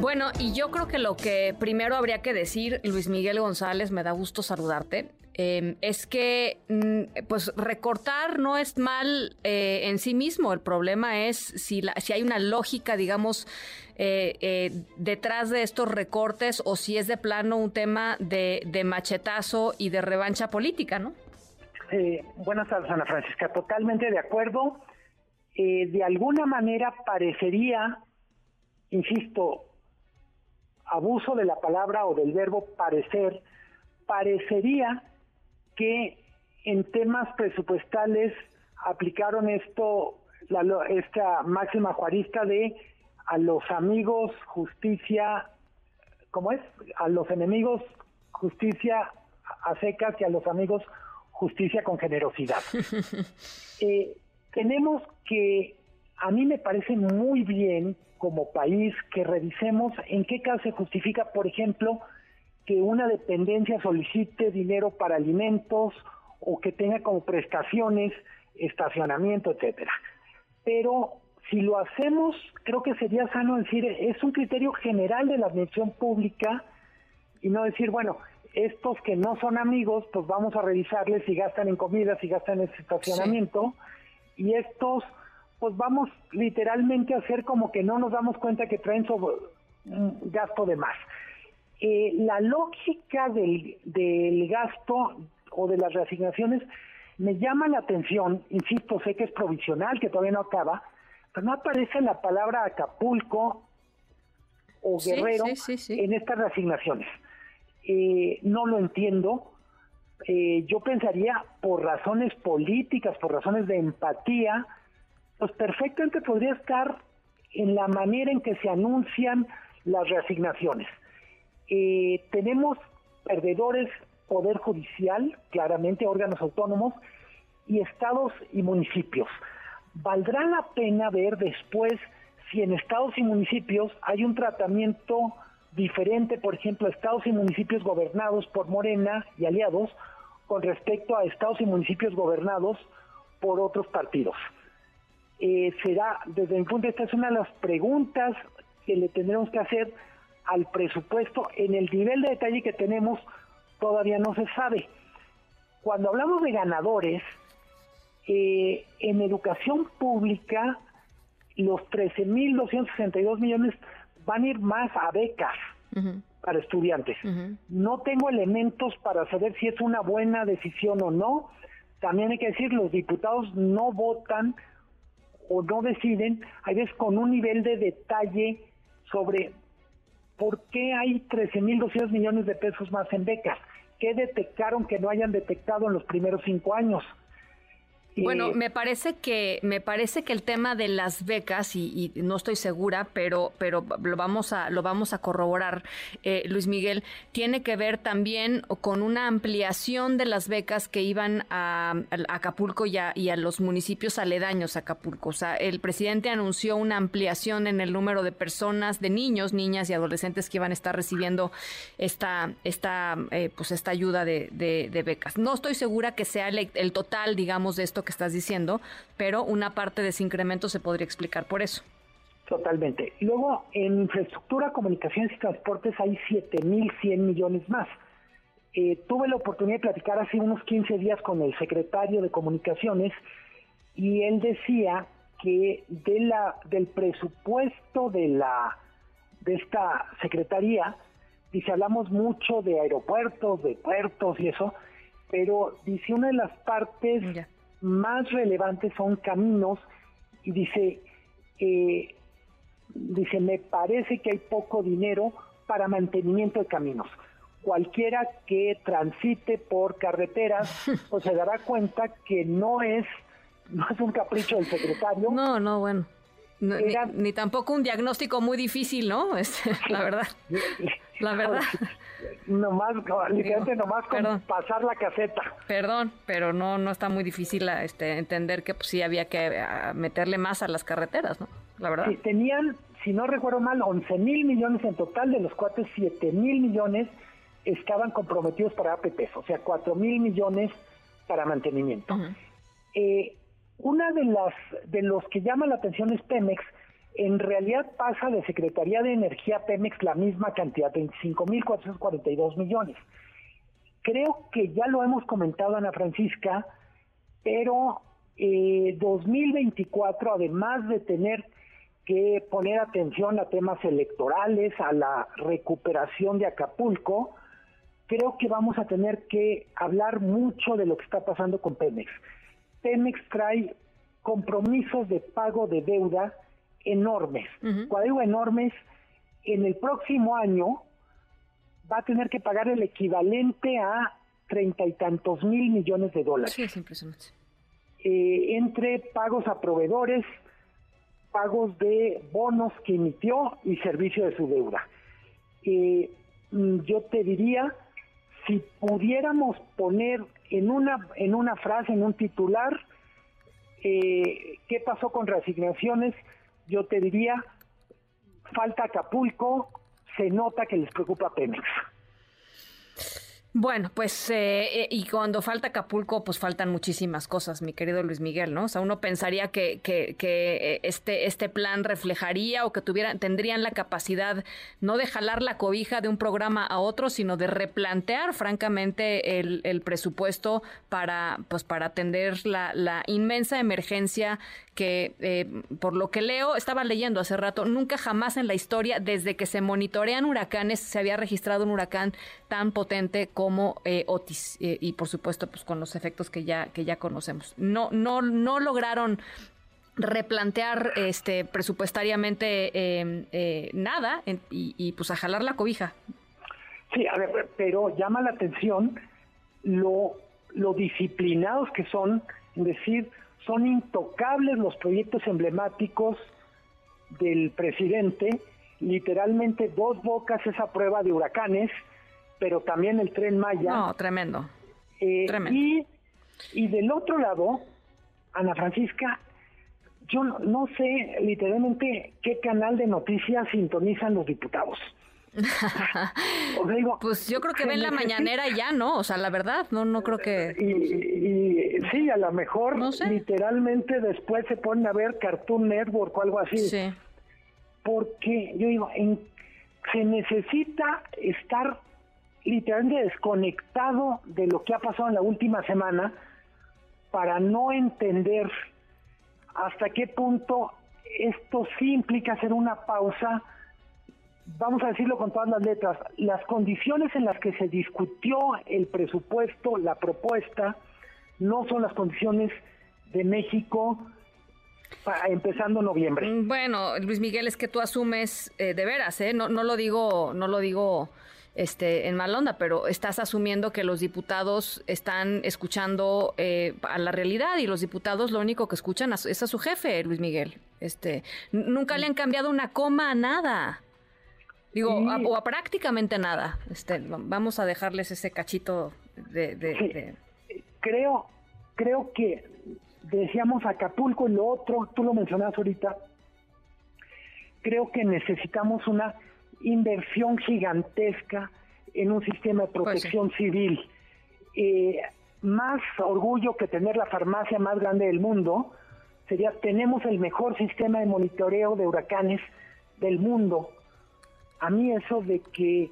Bueno, y yo creo que lo que primero habría que decir, Luis Miguel González, me da gusto saludarte, em, es que mm, pues recortar no es mal eh, en sí mismo. El problema es si, si hay una lógica, digamos, eh, eh, detrás de estos recortes o si es de plano un tema de, de machetazo y de revancha política, ¿no? buenas tardes, Ana Francisca. Totalmente de acuerdo. de alguna manera parecería, insisto, abuso de la palabra o del verbo parecer, parecería que en temas presupuestales aplicaron esto, la, esta máxima juarista de a los amigos justicia, ¿cómo es? A los enemigos justicia a secas y a los amigos justicia con generosidad. eh, tenemos que, a mí me parece muy bien como país que revisemos en qué caso se justifica, por ejemplo, que una dependencia solicite dinero para alimentos o que tenga como prestaciones estacionamiento, etcétera. Pero si lo hacemos, creo que sería sano decir, es un criterio general de la administración pública y no decir, bueno, estos que no son amigos, pues vamos a revisarles si gastan en comida, si gastan en estacionamiento, y estos pues vamos literalmente a hacer como que no nos damos cuenta que traen sobre un gasto de más. Eh, la lógica del, del gasto o de las reasignaciones me llama la atención, insisto, sé que es provisional, que todavía no acaba, pero no aparece la palabra Acapulco o Guerrero en estas reasignaciones. Eh, no lo entiendo. Eh, yo pensaría por razones políticas, por razones de empatía, pues perfectamente podría estar en la manera en que se anuncian las reasignaciones. Eh, tenemos perdedores, poder judicial, claramente órganos autónomos, y estados y municipios. Valdrá la pena ver después si en estados y municipios hay un tratamiento diferente, por ejemplo, estados y municipios gobernados por Morena y aliados, con respecto a estados y municipios gobernados por otros partidos eh, será, desde mi punto de vista, es una de las preguntas que le tendremos que hacer al presupuesto. En el nivel de detalle que tenemos, todavía no se sabe. Cuando hablamos de ganadores, eh, en educación pública, los 13.262 millones van a ir más a becas para estudiantes. No tengo elementos para saber si es una buena decisión o no. También hay que decir, los diputados no votan o no deciden, hay veces con un nivel de detalle sobre por qué hay 13.200 millones de pesos más en becas. ¿Qué detectaron que no hayan detectado en los primeros cinco años? Bueno, me parece que me parece que el tema de las becas y, no estoy segura, pero pero lo vamos a lo vamos a corroborar, eh, Luis Miguel, tiene que ver también con una ampliación de las becas que iban a, Acapulco y a, y a, los municipios aledaños a Acapulco. O sea, el presidente anunció una ampliación en el número de personas, de niños, niñas y adolescentes que iban a estar recibiendo esta esta eh, pues esta ayuda de, de, becas. No estoy segura que sea el, el total, digamos, de esto que estás diciendo, pero una parte de ese incremento se podría explicar por eso. Totalmente. Luego, en infraestructura, comunicaciones y transportes hay 7.100 millones más. Eh, tuve la oportunidad de platicar hace unos 15 días con el secretario de Comunicaciones y él decía que de la, del presupuesto de, la, de esta secretaría, dice, hablamos mucho de aeropuertos, de puertos y eso, pero dice una de las partes más relevantes son caminos y dice, eh, dice, me parece que hay poco dinero para mantenimiento de caminos. Cualquiera que transite por carreteras, pues se dará cuenta que no es, no es un capricho del secretario. No, no, bueno. ni, tampoco un diagnóstico muy difícil, ¿no? Es, la verdad. la verdad. Nomás, literalmente nomás con pasar la caseta. Perdón, pero no no está muy difícil este, entender que pues, sí había que meterle más a las carreteras, ¿no? La verdad. Sí, tenían, si no recuerdo mal, 11 mil millones en total, de los cuales 7 mil millones estaban comprometidos para APPs, o sea, 4 mil millones para mantenimiento. eh, una de las de los que llama la atención es Pemex, en realidad pasa de Secretaría de Energía Pemex la misma cantidad, 25.442 millones. Creo que ya lo hemos comentado, Ana Francisca, pero eh, 2024, además de tener que poner atención a temas electorales, a la recuperación de Acapulco, creo que vamos a tener que hablar mucho de lo que está pasando con Pemex. Pemex trae compromisos de pago de deuda enormes. Cuando digo enormes, en el próximo año va a tener que pagar el equivalente a treinta y tantos mil millones de dólares. Sí, es impresionante. Eh, entre pagos a proveedores, pagos de bonos que emitió y servicio de su deuda. Eh, mm, yo te diría, si pudiéramos poner en una, en una frase, en un titular, eh, qué pasó con reasignaciones, yo te diría, falta Acapulco, se nota que les preocupa Pemex. Bueno, pues eh, eh, y cuando falta Acapulco, pues faltan muchísimas cosas, mi querido Luis Miguel, ¿no? O sea, uno pensaría que, que, que este, este plan reflejaría o que tuvieran, tendrían la capacidad no de jalar la cobija de un programa a otro, sino de replantear, francamente, el, presupuesto para, pues, para atender la, la inmensa emergencia que eh, por lo que leo, estaba leyendo hace rato, nunca jamás en la historia, desde que se monitorean huracanes, se había registrado un huracán tan potente como eh, Otis eh, y por supuesto pues con los efectos que ya que ya conocemos. No no no lograron replantear este presupuestariamente nada y, pues a jalar la cobija. Sí, a ver, pero llama la atención lo, lo disciplinados que son, en decir, son intocables los proyectos emblemáticos del presidente, literalmente dos bocas esa prueba de huracanes, pero también el tren Maya. No, tremendo. Eh, Y, y del otro lado, Ana Francisca, yo no sé literalmente qué canal de noticias sintonizan los diputados. pues yo creo que ven la mañanera ya, ¿no? O sea, la verdad, no no creo que... Y, sí, a lo mejor literalmente después se ponen a ver Cartoon Network o algo así. Sí. Porque yo digo, en, se necesita estar literalmente desconectado de lo que ha pasado en la última semana para no entender hasta qué punto esto sí implica hacer una pausa vamos a decirlo con todas las letras, las condiciones en las que se discutió el presupuesto, la propuesta, no son las condiciones de México empezando noviembre. Mm, bueno, Luis Miguel, es que tú asumes eh, de veras, ¿eh? No, no lo digo, no lo digo este, en mal onda, pero estás asumiendo que los diputados están escuchando eh, a la realidad y los diputados lo único que escuchan es a su jefe, Luis Miguel. Este, nunca le han cambiado una coma a nada. Digo, o a prácticamente nada. Este, vamos a dejarles ese cachito de, Creo, creo que decíamos Acapulco y lo otro, tú lo mencionas ahorita. Creo que necesitamos una inversión gigantesca en un sistema de pues protección civil. Eh, más orgullo que tener la farmacia más grande del mundo sería tenemos el mejor sistema de monitoreo de huracanes del mundo. A mí eso de que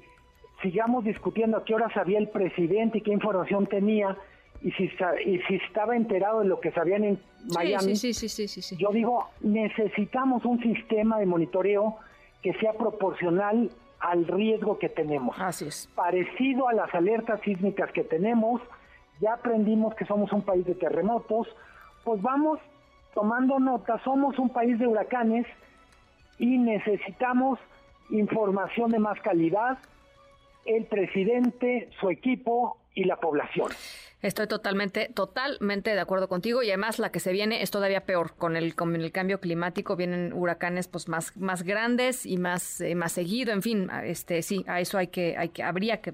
sigamos discutiendo a qué hora sabía el presidente y qué información tenía y si, y si estaba enterado de lo que sabían en Miami, sí, sí, sí, yo digo, necesitamos un sistema de monitoreo que sea proporcional al riesgo que tenemos. Así es. Parecido a las alertas sísmicas que tenemos, ya aprendimos que somos un país de terremotos, pues vamos tomando nota, somos un país de huracanes y necesitamos información de más calidad, el presidente, su equipo y la población. Estoy totalmente, totalmente de acuerdo contigo y además la que se viene es todavía peor. Con el, con el cambio climático vienen huracanes pues más, más grandes y más, eh, más seguido. En fin, este sí, a eso hay que, hay que, habría que,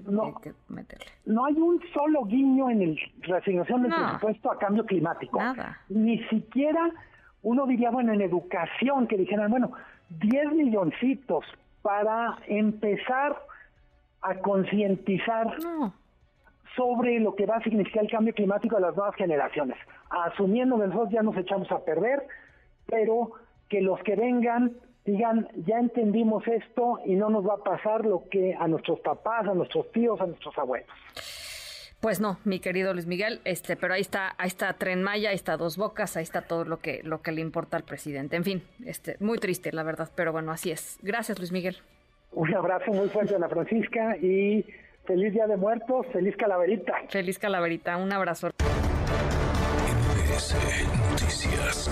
meterle. No hay un solo guiño en el reasignación del presupuesto a cambio climático. Nada. Ni siquiera uno diría, bueno, en educación, que dijeran, bueno, 10 milloncitos para empezar a concientizar. No sobre lo que va a significar el cambio climático a las nuevas generaciones, asumiendo que nosotros ya nos echamos a perder, pero que los que vengan digan, ya entendimos esto y no nos va a pasar lo que a nuestros papás, a nuestros tíos, a nuestros abuelos. Pues no, mi querido Luis Miguel, este, pero ahí está, ahí está Tren Maya, ahí está Dos Bocas, ahí está todo lo que, lo que le importa al presidente. En fin, este, muy triste, la verdad, pero bueno, así es. Gracias, Luis Miguel. Un abrazo muy fuerte a la Francisca y Feliz Día de Muertos, feliz calaverita. Feliz calaverita, un abrazo. Noticias.